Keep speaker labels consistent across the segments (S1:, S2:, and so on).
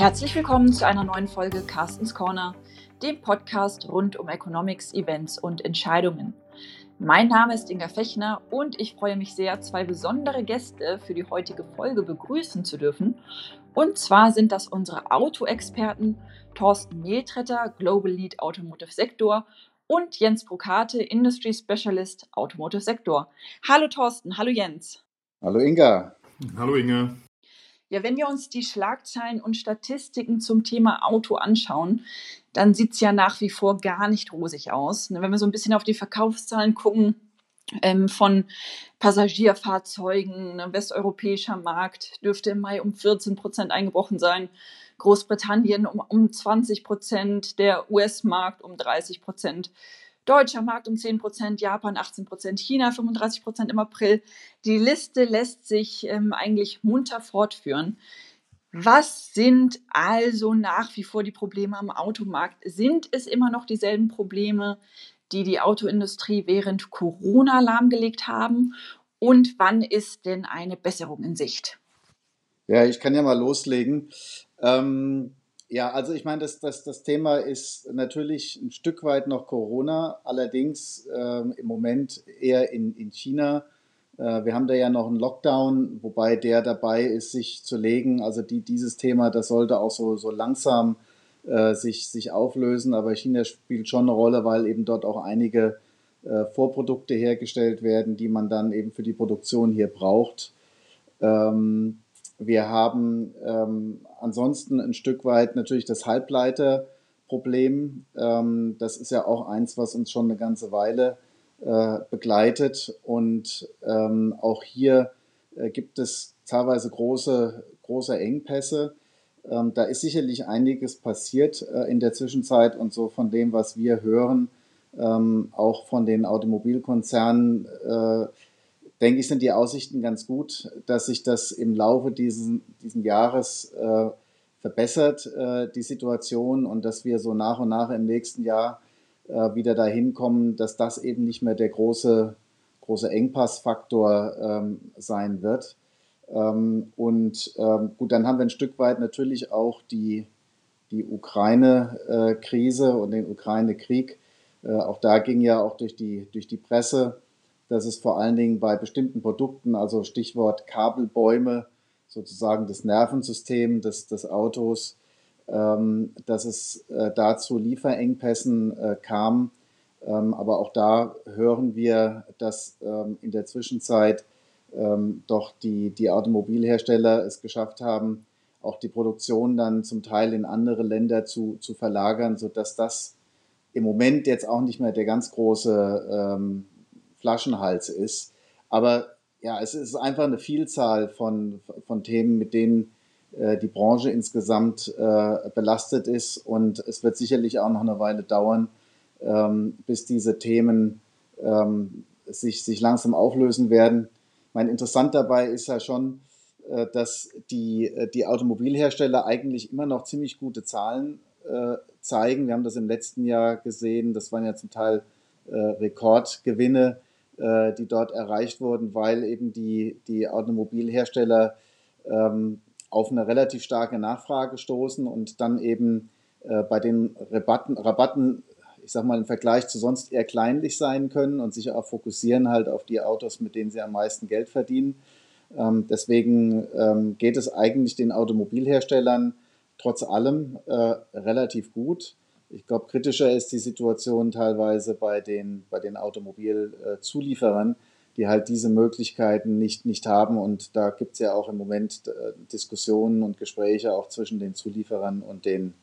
S1: Herzlich willkommen zu einer neuen Folge Carstens Corner, dem Podcast rund um Economics, Events und Entscheidungen. Mein Name ist Inga Fechner und ich freue mich sehr, zwei besondere Gäste für die heutige Folge begrüßen zu dürfen. Und zwar sind das unsere Autoexperten Thorsten Mehltretter, Global Lead Automotive Sektor und Jens Brokate, Industry Specialist Automotive Sektor. Hallo Thorsten, hallo Jens.
S2: Hallo Inga.
S3: Hallo Inga.
S1: Ja, wenn wir uns die Schlagzeilen und Statistiken zum Thema Auto anschauen, dann sieht es ja nach wie vor gar nicht rosig aus. Ne, wenn wir so ein bisschen auf die Verkaufszahlen gucken, ähm, von Passagierfahrzeugen, ne, westeuropäischer Markt dürfte im Mai um 14 Prozent eingebrochen sein, Großbritannien um, um 20 Prozent, der US-Markt um 30 Prozent. Deutscher Markt um 10 Prozent, Japan 18 Prozent, China 35 Prozent im April. Die Liste lässt sich ähm, eigentlich munter fortführen. Was sind also nach wie vor die Probleme am Automarkt? Sind es immer noch dieselben Probleme, die die Autoindustrie während Corona lahmgelegt haben? Und wann ist denn eine Besserung in Sicht?
S2: Ja, ich kann ja mal loslegen. Ähm, ja, also ich meine, das, das, das Thema ist natürlich ein Stück weit noch Corona, allerdings ähm, im Moment eher in, in China. Äh, wir haben da ja noch einen Lockdown, wobei der dabei ist, sich zu legen. Also die, dieses Thema, das sollte auch so, so langsam äh, sich, sich auflösen, aber China spielt schon eine Rolle, weil eben dort auch einige äh, Vorprodukte hergestellt werden, die man dann eben für die Produktion hier braucht. Ähm, wir haben ähm, ansonsten ein Stück weit natürlich das Halbleiterproblem. Ähm, das ist ja auch eins, was uns schon eine ganze Weile äh, begleitet. Und ähm, auch hier äh, gibt es teilweise große, große Engpässe. Ähm, da ist sicherlich einiges passiert äh, in der Zwischenzeit und so von dem, was wir hören, ähm, auch von den Automobilkonzernen äh, denke ich, sind die Aussichten ganz gut, dass sich das im Laufe diesen, diesen Jahres äh, verbessert, äh, die Situation, und dass wir so nach und nach im nächsten Jahr äh, wieder dahin kommen, dass das eben nicht mehr der große, große Engpassfaktor ähm, sein wird. Ähm, und ähm, gut, dann haben wir ein Stück weit natürlich auch die, die Ukraine-Krise und den Ukraine-Krieg. Äh, auch da ging ja auch durch die, durch die Presse dass es vor allen Dingen bei bestimmten Produkten, also Stichwort Kabelbäume, sozusagen das Nervensystem des, des Autos, ähm, dass es äh, da zu Lieferengpässen äh, kam. Ähm, aber auch da hören wir, dass ähm, in der Zwischenzeit ähm, doch die, die Automobilhersteller es geschafft haben, auch die Produktion dann zum Teil in andere Länder zu, zu verlagern, sodass das im Moment jetzt auch nicht mehr der ganz große ähm, Flaschenhals ist. Aber ja, es ist einfach eine Vielzahl von, von Themen, mit denen äh, die Branche insgesamt äh, belastet ist. Und es wird sicherlich auch noch eine Weile dauern, ähm, bis diese Themen ähm, sich, sich langsam auflösen werden. Mein interessant dabei ist ja schon, äh, dass die, äh, die Automobilhersteller eigentlich immer noch ziemlich gute Zahlen äh, zeigen. Wir haben das im letzten Jahr gesehen. Das waren ja zum Teil äh, Rekordgewinne äh, die dort erreicht wurden, weil eben die, die Automobilhersteller ähm, auf eine relativ starke Nachfrage stoßen und dann eben äh, bei den Rabatten, Rabatten, ich sag mal im Vergleich zu sonst eher kleinlich sein können und sich auch fokussieren halt auf die Autos, mit denen sie am meisten Geld verdienen. Ähm, deswegen ähm, geht es eigentlich den Automobilherstellern trotz allem äh, relativ gut. Ich glaube, kritischer ist die Situation teilweise bei den, bei den Automobilzulieferern, die halt diese Möglichkeiten nicht, nicht haben. Und da gibt es ja auch im Moment äh, Diskussionen und Gespräche auch zwischen den Zulieferern und den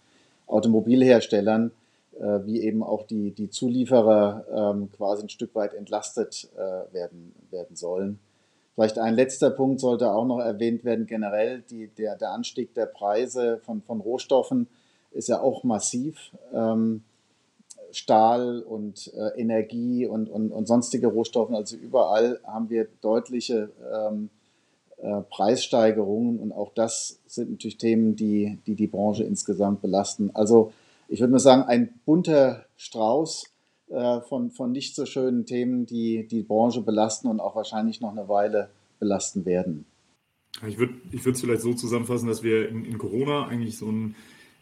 S2: Automobilherstellern, äh, wie eben auch die, die Zulieferer ähm, quasi ein Stück weit entlastet äh, werden, werden sollen. Vielleicht ein letzter Punkt sollte auch noch erwähnt werden, generell die, der, der Anstieg der Preise von, von Rohstoffen ist ja auch massiv. Ähm, Stahl und äh, Energie und, und, und sonstige Rohstoffe, also überall haben wir deutliche ähm, äh, Preissteigerungen und auch das sind natürlich Themen, die, die die Branche insgesamt belasten. Also ich würde mal sagen, ein bunter Strauß äh, von, von nicht so schönen Themen, die die Branche belasten und auch wahrscheinlich noch eine Weile belasten werden.
S3: Ich würde ich es vielleicht so zusammenfassen, dass wir in, in Corona eigentlich so ein,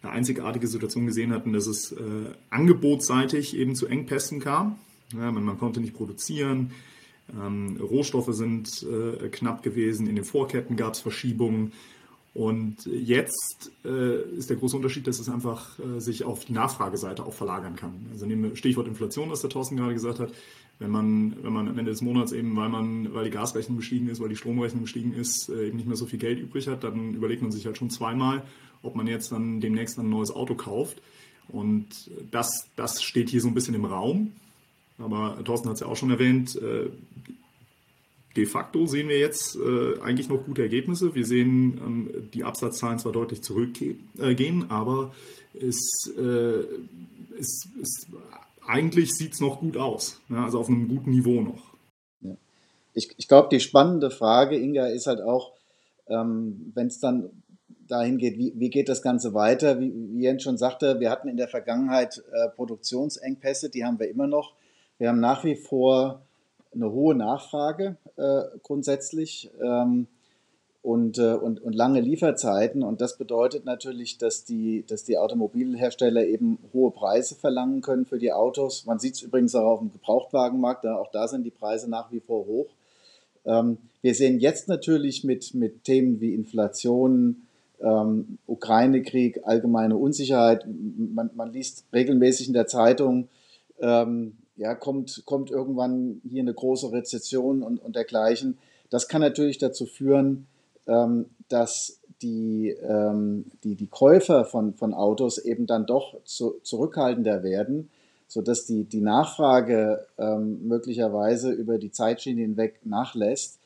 S3: eine einzigartige Situation gesehen hatten, dass es äh, angebotsseitig eben zu Engpässen kam. Ja, man, man, konnte nicht produzieren, ähm, Rohstoffe sind äh, knapp gewesen, in den Vorketten gab es Verschiebungen. Und jetzt äh, ist der große Unterschied, dass es einfach äh, sich auf die Nachfrageseite auch verlagern kann. Also nehmen wir Stichwort Inflation, was der Thorsten gerade gesagt hat. Wenn man, wenn man am Ende des Monats eben, weil man, weil die Gasrechnung gestiegen ist, weil die Stromrechnung gestiegen ist, äh, eben nicht mehr so viel Geld übrig hat, dann überlegt man sich halt schon zweimal, ob man jetzt dann demnächst ein neues Auto kauft. Und das, das steht hier so ein bisschen im Raum. Aber Thorsten hat es ja auch schon erwähnt, äh, de facto sehen wir jetzt äh, eigentlich noch gute Ergebnisse. Wir sehen ähm, die Absatzzahlen zwar deutlich zurückgehen, aber es, äh, es, es eigentlich sieht es noch gut aus. Ja, also auf einem guten Niveau noch.
S2: Ja. Ich, ich glaube, die spannende Frage, Inga, ist halt auch, ähm, wenn es dann dahin geht, wie, wie geht das Ganze weiter? Wie, wie Jens schon sagte, wir hatten in der Vergangenheit äh, Produktionsengpässe, die haben wir immer noch. Wir haben nach wie vor eine hohe Nachfrage äh, grundsätzlich ähm, und, äh, und, und lange Lieferzeiten. Und das bedeutet natürlich, dass die, dass die Automobilhersteller eben hohe Preise verlangen können für die Autos. Man sieht es übrigens auch auf dem Gebrauchtwagenmarkt, da, auch da sind die Preise nach wie vor hoch. Ähm, wir sehen jetzt natürlich mit, mit Themen wie Inflation, ähm, Ukraine-Krieg, allgemeine Unsicherheit. Man, man, liest regelmäßig in der Zeitung, ähm, ja, kommt, kommt irgendwann hier eine große Rezession und, und dergleichen. Das kann natürlich dazu führen, ähm, dass die, ähm, die, die Käufer von, von Autos eben dann doch zu, zurückhaltender werden, sodass die, die Nachfrage ähm, möglicherweise über die Zeitschiene hinweg nachlässt.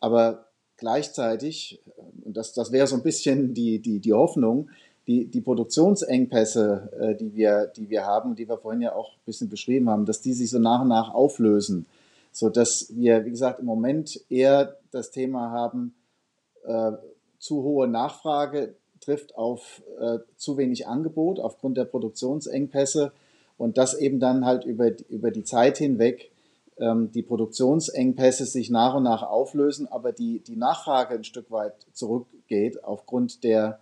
S2: Aber gleichzeitig, und das, das wäre so ein bisschen die, die, die Hoffnung, die, die Produktionsengpässe, äh, die, wir, die wir haben, die wir vorhin ja auch ein bisschen beschrieben haben, dass die sich so nach und nach auflösen, sodass wir, wie gesagt, im Moment eher das Thema haben, äh, zu hohe Nachfrage trifft auf äh, zu wenig Angebot aufgrund der Produktionsengpässe und dass eben dann halt über, über die Zeit hinweg ähm, die Produktionsengpässe sich nach und nach auflösen, aber die, die Nachfrage ein Stück weit zurückgeht aufgrund der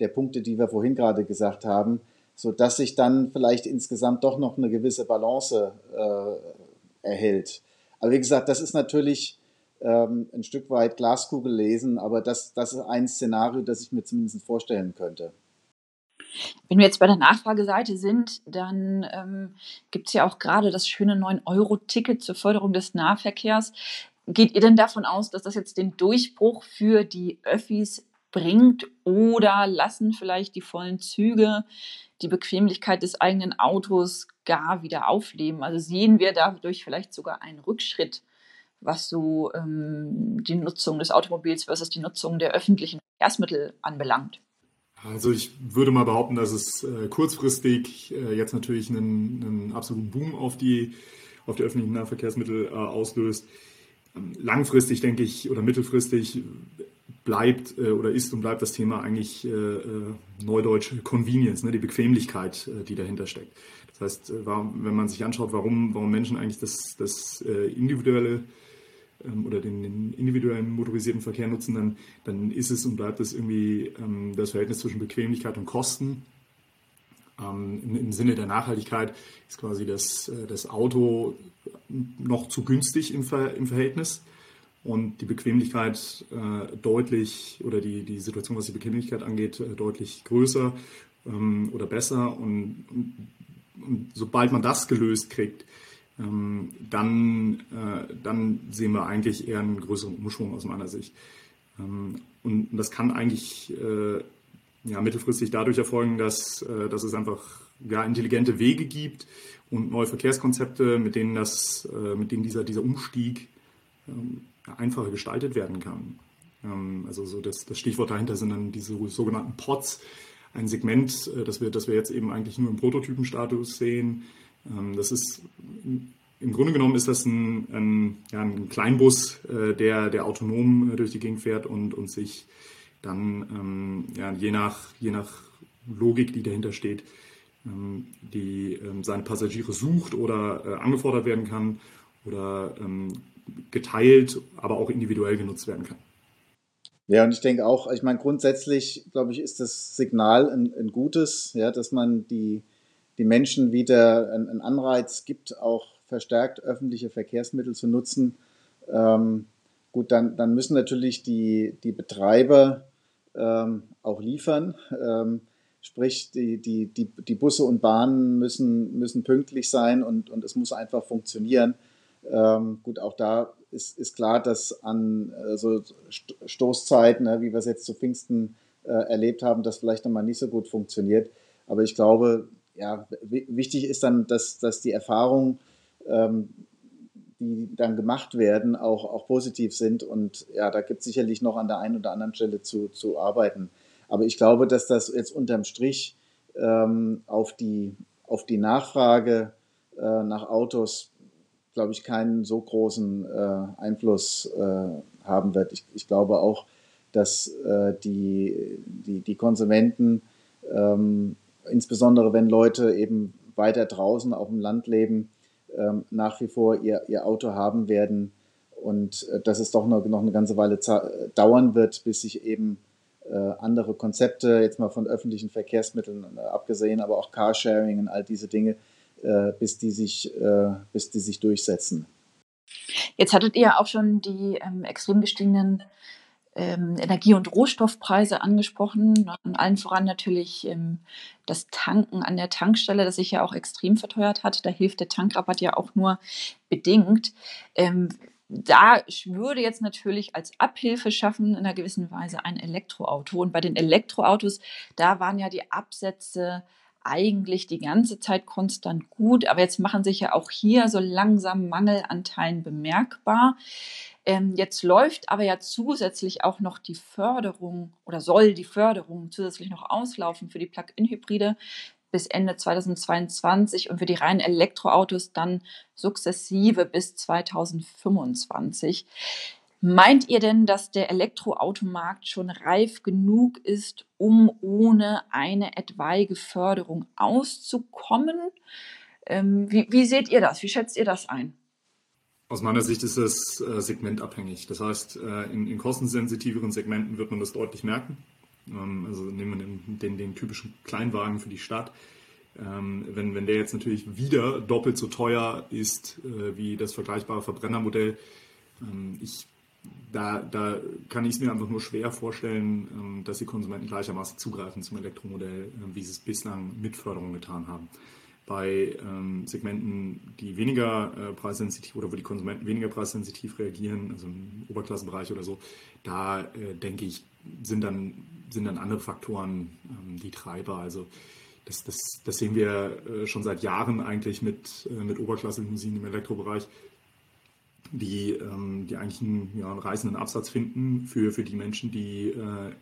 S2: der Punkte, die wir vorhin gerade gesagt haben, so dass sich dann vielleicht insgesamt doch noch eine gewisse Balance äh, erhält. Aber wie gesagt, das ist natürlich ähm, ein Stück weit Glaskugel lesen, aber das, das ist ein Szenario, das ich mir zumindest vorstellen könnte.
S1: Wenn wir jetzt bei der Nachfrageseite sind, dann ähm, gibt es ja auch gerade das schöne 9-Euro-Ticket zur Förderung des Nahverkehrs. Geht ihr denn davon aus, dass das jetzt den Durchbruch für die Öffis bringt oder lassen vielleicht die vollen Züge die Bequemlichkeit des eigenen Autos gar wieder aufleben. Also sehen wir dadurch vielleicht sogar einen Rückschritt, was so ähm, die Nutzung des Automobils versus die Nutzung der öffentlichen Verkehrsmittel anbelangt.
S3: Also ich würde mal behaupten, dass es äh, kurzfristig äh, jetzt natürlich einen, einen, absoluten Boom auf die, auf die öffentlichen Nahverkehrsmittel äh, auslöst. Ähm, langfristig denke ich oder mittelfristig bleibt äh, oder ist und bleibt das Thema eigentlich äh, äh, neudeutsch Convenience, ne, die Bequemlichkeit, äh, die dahinter steckt. Das heißt, äh, warum, wenn man sich anschaut, warum, warum Menschen eigentlich das, das äh, individuelle ähm, oder den, den, individuellen motorisierten Verkehr nutzen, dann, dann ist es und bleibt es irgendwie ähm, das Verhältnis zwischen Bequemlichkeit und Kosten. Ähm, im, im, Sinne der Nachhaltigkeit ist quasi das, das Auto noch zu günstig im, Ver, im Verhältnis und die Bequemlichkeit äh, deutlich oder die, die Situation, was die Bequemlichkeit angeht, äh, deutlich größer ähm, oder besser. Und, und, und, sobald man das gelöst kriegt, ähm, dann, äh, dann sehen wir eigentlich eher einen größeren Umschwung aus meiner Sicht. Ähm, und, und, das kann eigentlich äh, ja, mittelfristig dadurch erfolgen, dass, äh, dass es einfach ja, intelligente Wege gibt und neue Verkehrskonzepte, mit denen, das, äh, mit denen dieser, dieser Umstieg ähm, einfacher gestaltet werden kann. Ähm, also so das, das Stichwort dahinter sind dann diese sogenannten Pods, ein Segment, äh, das wir, das wir jetzt eben eigentlich nur im Prototypenstatus sehen. Ähm, das ist im Grunde genommen ist das ein, ein, ja, ein Kleinbus, äh, der, der autonom durch die Gegend fährt und, und sich dann ähm, ja, je, nach, je nach Logik, die dahinter steht, die seine Passagiere sucht oder äh, angefordert werden kann oder geteilt, aber auch individuell genutzt werden kann.
S2: Ja, und ich denke auch, ich meine, grundsätzlich, glaube ich, ist das Signal ein, ein gutes, ja, dass man die, die Menschen wieder einen Anreiz gibt, auch verstärkt öffentliche Verkehrsmittel zu nutzen. Ähm, gut, dann, dann müssen natürlich die, die Betreiber ähm, auch liefern. Ähm, sprich, die, die, die, die Busse und Bahnen müssen, müssen pünktlich sein und, und es muss einfach funktionieren. Ähm, gut, auch da ist, ist klar, dass an äh, so Stoßzeiten, ne, wie wir es jetzt zu Pfingsten äh, erlebt haben, das vielleicht nochmal nicht so gut funktioniert. Aber ich glaube, ja, wichtig ist dann, dass, dass die Erfahrungen, ähm, die dann gemacht werden, auch, auch positiv sind. Und ja, da gibt es sicherlich noch an der einen oder anderen Stelle zu, zu arbeiten. Aber ich glaube, dass das jetzt unterm Strich ähm, auf, die, auf die Nachfrage äh, nach Autos glaube ich, keinen so großen äh, Einfluss äh, haben wird. Ich, ich, glaube auch, dass äh, die, die, die Konsumenten, ähm, insbesondere wenn Leute eben weiter draußen auf dem Land leben, ähm, nach wie vor ihr, ihr Auto haben werden und äh, dass es doch noch, noch eine ganze Weile dauern wird, bis sich eben äh, andere Konzepte, jetzt mal von öffentlichen Verkehrsmitteln äh, abgesehen, aber auch Carsharing und all diese Dinge, bis, die sich, äh, bis die sich durchsetzen.
S1: Jetzt hattet ihr auch schon die ähm, extrem gestiegenen ähm, Energie- und Rohstoffpreise angesprochen. Und allen voran natürlich ähm, das Tanken an der Tankstelle, das sich ja auch extrem verteuert hat. Da hilft der Tankrabatt ja auch nur bedingt. Ähm, da würde jetzt natürlich als Abhilfe schaffen in einer gewissen Weise ein Elektroauto. Und bei den Elektroautos, da waren ja die Absätze eigentlich die ganze Zeit konstant gut, aber jetzt machen sich ja auch hier so langsam Mangelanteilen bemerkbar. Ähm, jetzt läuft aber ja zusätzlich auch noch die Förderung oder soll die Förderung zusätzlich noch auslaufen für die Plug-in-Hybride bis Ende 2022 und für die reinen Elektroautos dann sukzessive bis 2025. Meint ihr denn, dass der Elektroautomarkt schon reif genug ist, um ohne eine etwaige Förderung auszukommen? Ähm, wie, wie, seht ihr das? Wie schätzt ihr das ein?
S3: Aus meiner Sicht ist es äh, segmentabhängig. Das heißt, äh, in, in, kostensensitiveren Segmenten wird man das deutlich merken. Ähm, also nehmen wir den, den, den, typischen Kleinwagen für die Stadt. Ähm, wenn, wenn der jetzt natürlich wieder doppelt so teuer ist äh, wie das vergleichbare Verbrennermodell, ähm, ich da, da kann ich es mir einfach nur schwer vorstellen, ähm, dass die Konsumenten gleichermaßen zugreifen zum Elektromodell, äh, wie sie es bislang mit Förderung getan haben. Bei ähm, Segmenten, die weniger äh, preissensitiv oder wo die Konsumenten weniger preissensitiv reagieren, also im Oberklassenbereich oder so, da äh, denke ich, sind dann, sind dann andere Faktoren ähm, die Treiber. Also das, das, das sehen wir schon seit Jahren eigentlich mit, mit Oberklassenmusik im Elektrobereich die, ähm, die eigentlich einen, ja, einen reißenden Absatz finden für, für die Menschen, die, äh,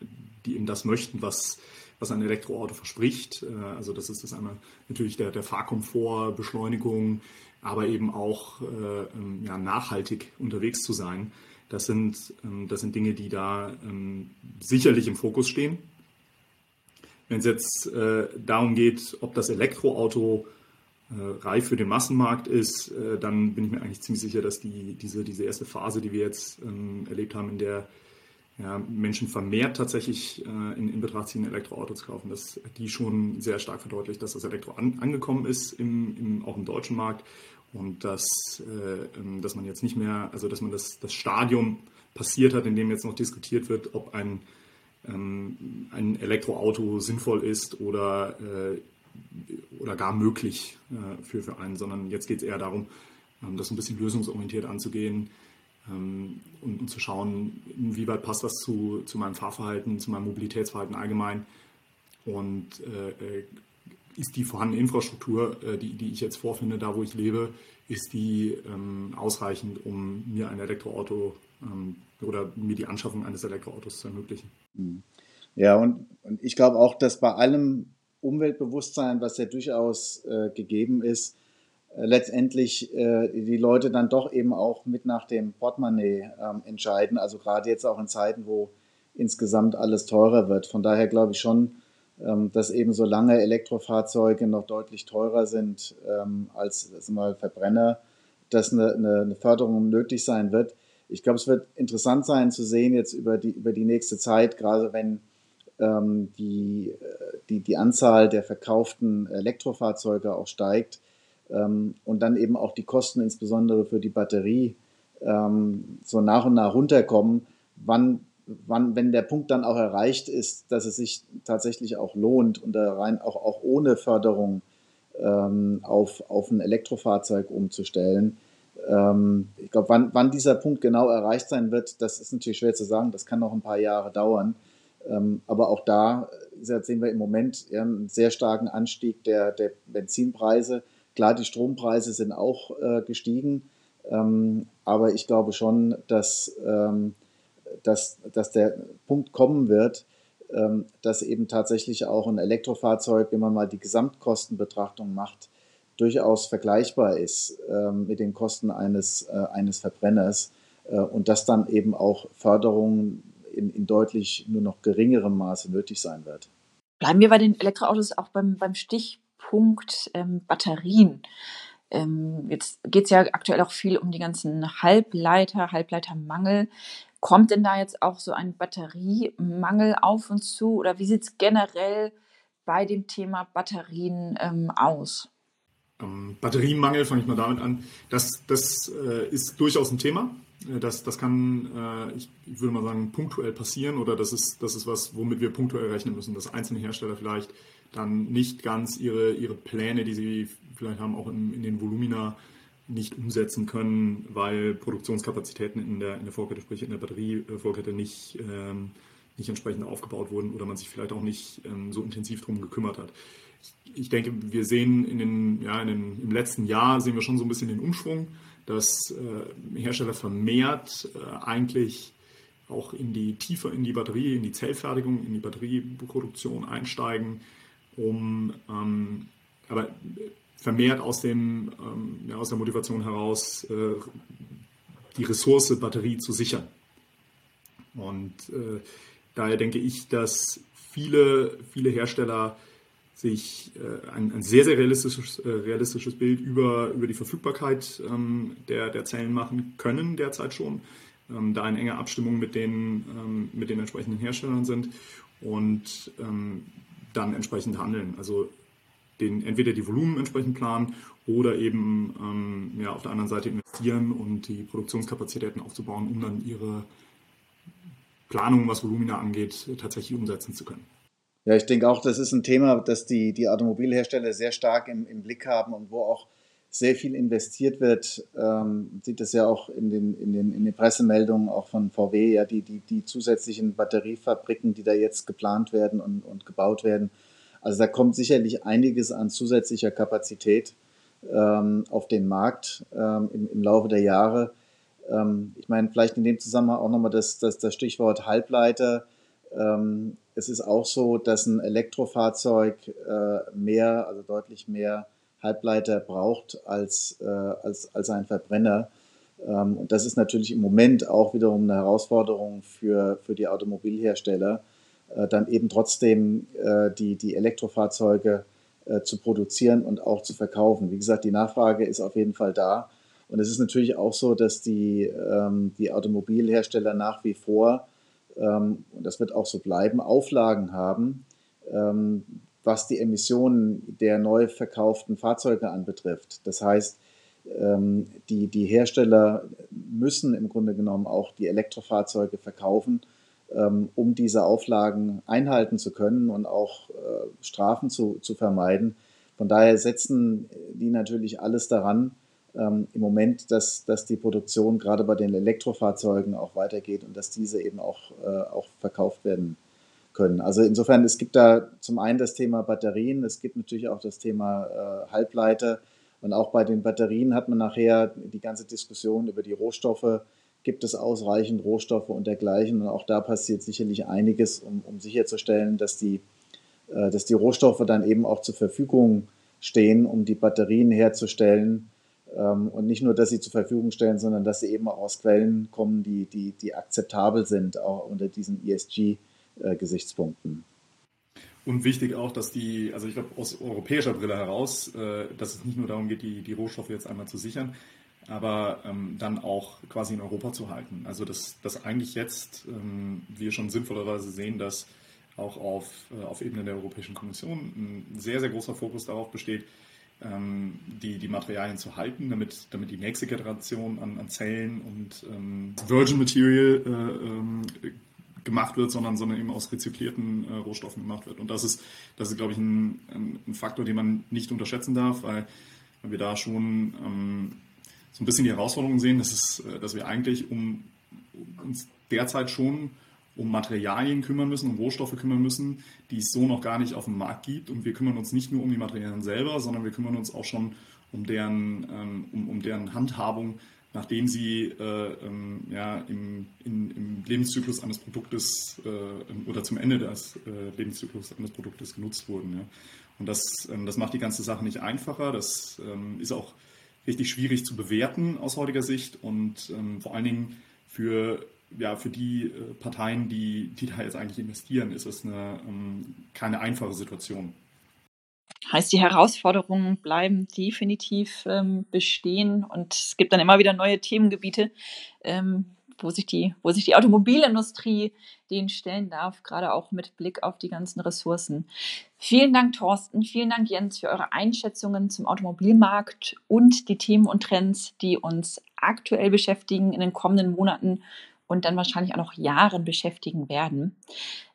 S3: die eben das möchten, was, was ein Elektroauto verspricht. Äh, also das ist das einmal natürlich der, der Fahrkomfort, Beschleunigung, aber eben auch äh, ähm, ja, nachhaltig unterwegs zu sein. Das sind, ähm, das sind Dinge, die da ähm, sicherlich im Fokus stehen. Wenn es jetzt äh, darum geht, ob das Elektroauto reif für den Massenmarkt ist, äh, dann bin ich mir eigentlich ziemlich sicher, dass die, diese, diese erste Phase, die wir jetzt ähm, erlebt haben, in der ja, Menschen vermehrt tatsächlich äh, in, in Betracht ziehen, Elektroautos kaufen, dass die schon sehr stark verdeutlicht, dass das Elektro an, angekommen ist, im, im, auch im deutschen Markt und dass, äh, ähm, dass man jetzt nicht mehr, also dass man das, das Stadium passiert hat, in dem jetzt noch diskutiert wird, ob ein, ähm, ein Elektroauto sinnvoll ist oder äh, oder gar möglich äh, für, für einen, sondern jetzt geht es eher darum, ähm, das ein bisschen lösungsorientiert anzugehen ähm, und, und, zu schauen, inwieweit passt das zu, zu meinem Fahrverhalten, zu meinem Mobilitätsverhalten allgemein und äh, äh ist die vorhandene Infrastruktur, äh, die, die ich jetzt vorfinde, da wo ich lebe, ist die ähm, ausreichend, um mir ein Elektroauto ähm, oder mir die Anschaffung eines Elektroautos zu ermöglichen.
S2: Mhm. Ja, und, und ich glaube auch, dass bei allem Umweltbewusstsein, was ja durchaus äh, gegeben ist, äh, letztendlich äh, die Leute dann doch eben auch mit nach dem Portemonnaie ähm, entscheiden. Also gerade jetzt auch in Zeiten, wo insgesamt alles teurer wird. Von daher glaube ich schon, ähm, dass eben solange Elektrofahrzeuge noch deutlich teurer sind ähm, als mal Verbrenner, dass eine, eine, eine, Förderung nötig sein wird. ich glaube, es wird interessant sein zu sehen jetzt über die, über die nächste Zeit, gerade wenn die, äh, die, die Anzahl der verkauften Elektrofahrzeuge auch steigt ähm, und dann eben auch die Kosten insbesondere für die Batterie ähm, so nach und nach runterkommen, wann, wann, wenn der Punkt dann auch erreicht ist, dass es sich tatsächlich auch lohnt und rein auch, auch ohne Förderung ähm, auf, auf ein Elektrofahrzeug umzustellen. Ähm, ich glaube, wann, wann dieser Punkt genau erreicht sein wird, das ist natürlich schwer zu sagen. Das kann noch ein paar Jahre dauern. Ähm, aber auch da sehen wir im Moment einen sehr starken Anstieg der, der Benzinpreise. Klar, die Strompreise sind auch äh, gestiegen. Ähm, aber ich glaube schon, dass, ähm, dass, dass der Punkt kommen wird, ähm, dass eben tatsächlich auch ein Elektrofahrzeug, wenn man mal die Gesamtkostenbetrachtung macht, durchaus vergleichbar ist ähm, mit den Kosten eines, äh, eines Verbrenners äh, und dass dann eben auch Förderung in, in deutlich nur noch geringerem Maße nötig sein wird.
S1: Bleiben wir bei den Elektroautos auch beim, beim Stichpunkt ähm, Batterien. Ähm, jetzt geht es ja aktuell auch viel um die ganzen Halbleiter, Halbleitermangel. Kommt denn da jetzt auch so ein Batteriemangel auf uns zu oder wie sieht es generell bei dem Thema Batterien ähm, aus?
S3: Ähm, Batteriemangel, fange ich mal damit an. Das, das äh, ist durchaus ein Thema. Äh, das, das kann, äh, ich, würde mal sagen, punktuell passieren oder das ist, das ist was, womit wir punktuell rechnen müssen, dass einzelne Hersteller vielleicht dann nicht ganz ihre, ihre Pläne, die sie vielleicht haben, auch in, in den Volumina nicht umsetzen können, weil Produktionskapazitäten in der, in der Vorkette, sprich in der Batterievorkette nicht, ähm, nicht entsprechend aufgebaut wurden oder man sich vielleicht auch nicht ähm, so intensiv darum gekümmert hat. Ich, ich denke, wir sehen in den, ja, in den, im letzten Jahr sehen wir schon so ein bisschen den Umschwung, dass äh, Hersteller vermehrt äh, eigentlich auch in die tiefer in die Batterie, in die Zellfertigung, in die Batterieproduktion einsteigen, um ähm, aber vermehrt aus, dem, ähm, ja, aus der Motivation heraus äh, die Ressource Batterie zu sichern. Und äh, daher denke ich, dass viele, viele Hersteller sich äh, ein, ein, sehr, sehr realistisches, äh, realistisches Bild über, über die Verfügbarkeit ähm, der, der Zellen machen können derzeit schon, ähm, da in enger Abstimmung mit den, ähm, mit den entsprechenden Herstellern sind und ähm, dann entsprechend handeln. Also den, entweder die Volumen entsprechend planen oder eben ähm, ja, auf der anderen Seite investieren und die Produktionskapazitäten aufzubauen, um dann ihre Planung, was Volumina angeht, tatsächlich umsetzen zu können.
S2: Ja, ich denke auch, das ist ein Thema, das die, die Automobilhersteller sehr stark im, im Blick haben und wo auch sehr viel investiert wird. Ähm, sieht das ja auch in den, in, den, in den Pressemeldungen auch von VW, ja, die, die, die zusätzlichen Batteriefabriken, die da jetzt geplant werden und, und gebaut werden, also da kommt sicherlich einiges an zusätzlicher Kapazität ähm, auf den Markt ähm, im, im, Laufe der Jahre. Ähm, ich meine, vielleicht in dem Zusammenhang auch nochmal das, das, das Stichwort Halbleiter. Ähm, es ist auch so, dass ein Elektrofahrzeug äh, mehr, also deutlich mehr Halbleiter braucht als, äh, als, als ein Verbrenner. Ähm, und das ist natürlich im Moment auch wiederum eine Herausforderung für, für die Automobilhersteller äh, dann eben trotzdem äh, die, die Elektrofahrzeuge äh, zu produzieren und auch zu verkaufen. Wie gesagt, die Nachfrage ist auf jeden Fall da. Und es ist natürlich auch so, dass die, ähm, die Automobilhersteller nach wie vor, ähm, und das wird auch so bleiben, Auflagen haben, ähm, was die Emissionen der neu verkauften Fahrzeuge anbetrifft. Das heißt, die, die Hersteller müssen im Grunde genommen auch die Elektrofahrzeuge verkaufen ähm, um diese Auflagen einhalten zu können und auch äh, Strafen zu, zu vermeiden. Von daher setzen die natürlich alles daran, ähm, im Moment, dass, dass die Produktion gerade bei den Elektrofahrzeugen auch weitergeht und dass diese eben auch, äh, auch verkauft werden können. Also insofern, es gibt da zum einen das Thema Batterien, es gibt natürlich auch das Thema äh, Halbleiter und auch bei den Batterien hat man nachher die ganze Diskussion über die Rohstoffe, gibt es ausreichend Rohstoffe und dergleichen. Und auch da passiert sicherlich einiges, um, um sicherzustellen, dass die, äh, dass die Rohstoffe dann eben auch zur Verfügung stehen, um die Batterien herzustellen. Ähm, und nicht nur, dass sie zur Verfügung stellen, sondern dass sie eben auch aus Quellen kommen, die, die, die akzeptabel sind, auch unter diesen ESG-Gesichtspunkten.
S3: Und wichtig auch, dass die, also ich glaube, aus europäischer Brille heraus, äh, dass es nicht nur darum geht, die, die Rohstoffe jetzt einmal zu sichern, aber ähm, dann auch quasi in Europa zu halten. Also dass, dass eigentlich jetzt ähm, wir schon sinnvollerweise sehen, dass auch auf, äh, auf Ebene der Europäischen Kommission ein sehr, sehr großer Fokus darauf besteht, ähm, die, die Materialien zu halten, damit, damit die nächste Generation an, an Zellen und ähm, Virgin Material äh, ähm, gemacht wird, sondern, sondern eben aus rezyklierten äh, Rohstoffen gemacht wird. Und das ist, das ist glaube ich, ein, ein, ein, Faktor, den man nicht unterschätzen darf, weil, weil wir da schon ähm, so ein bisschen die Herausforderung sehen, dass, es, äh, dass wir eigentlich um, uns derzeit schon um Materialien kümmern müssen, um Rohstoffe kümmern müssen, die es so noch gar nicht auf dem Markt gibt. Und wir kümmern uns nicht nur um die Materialien selber, sondern wir kümmern uns auch schon um deren, ähm, um, um deren Handhabung, nachdem sie äh, ähm, ja, im, in, im Lebenszyklus eines Produktes äh, oder zum Ende des äh, Lebenszyklus eines Produktes genutzt wurden. Ja. Und das, ähm, das macht die ganze Sache nicht einfacher. Das ähm, ist auch richtig schwierig zu bewerten aus heutiger Sicht und ähm, vor allen Dingen für ja, für die äh, Parteien, die, die da jetzt eigentlich investieren, ist es eine, ähm, keine einfache Situation.
S1: Heißt, die Herausforderungen bleiben definitiv ähm, bestehen und es gibt dann immer wieder neue Themengebiete, ähm, wo, sich die, wo sich die Automobilindustrie den stellen darf, gerade auch mit Blick auf die ganzen Ressourcen. Vielen Dank, Thorsten, vielen Dank, Jens, für eure Einschätzungen zum Automobilmarkt und die Themen und Trends, die uns aktuell beschäftigen in den kommenden Monaten und dann wahrscheinlich auch noch Jahren beschäftigen werden.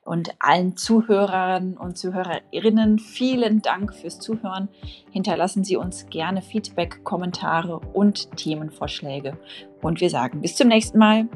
S1: Und allen Zuhörern und Zuhörerinnen vielen Dank fürs Zuhören. Hinterlassen Sie uns gerne Feedback, Kommentare und Themenvorschläge. Und wir sagen bis zum nächsten Mal.